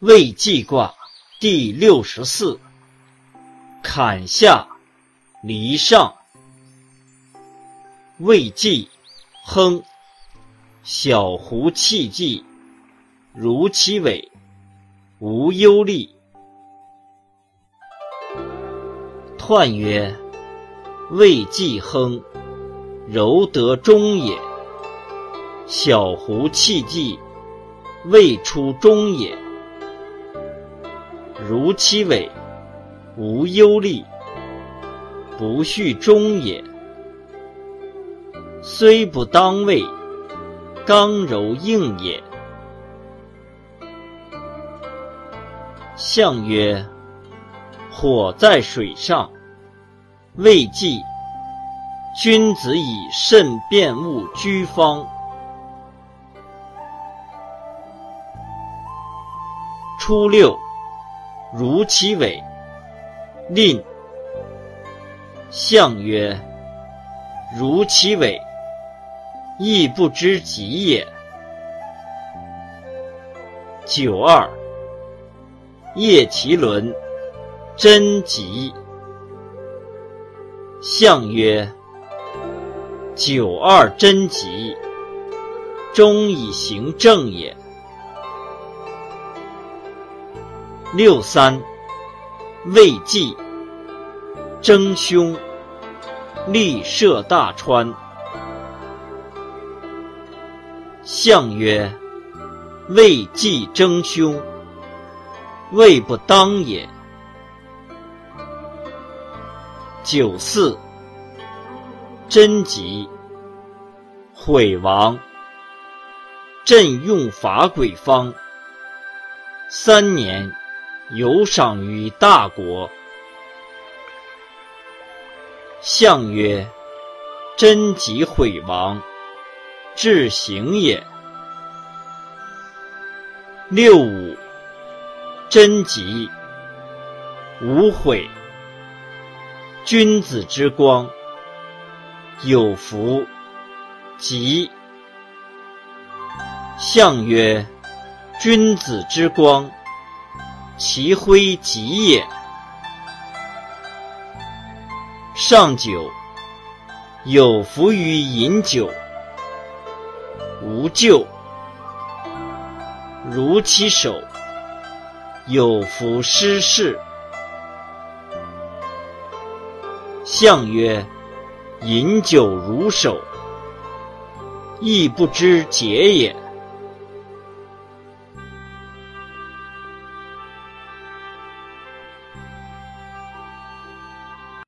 未济卦第六十四，坎下离上。未济，亨。小胡气济，如其尾，无忧虑。彖曰：未济亨，柔得中也。小胡气济，未出中也。如其尾，无忧虑，不续中也。虽不当位，刚柔应也。象曰：火在水上，未济。君子以慎辨物居方。初六。如其尾，吝。象曰：如其尾，亦不知己也。九二，叶其轮，贞吉。象曰：九二贞吉，终以行正也。六三，未济，征凶，利涉大川。象曰：未济征凶，未不当也。九四，贞吉，毁亡，朕用法鬼方，三年。有赏于大国。象曰：贞吉毁亡，至行也。六五，贞吉，无悔。君子之光，有福，吉。象曰：君子之光。其辉吉也。上九，有福于饮酒，无咎。如其手，有福失事。象曰：饮酒如手，亦不知节也。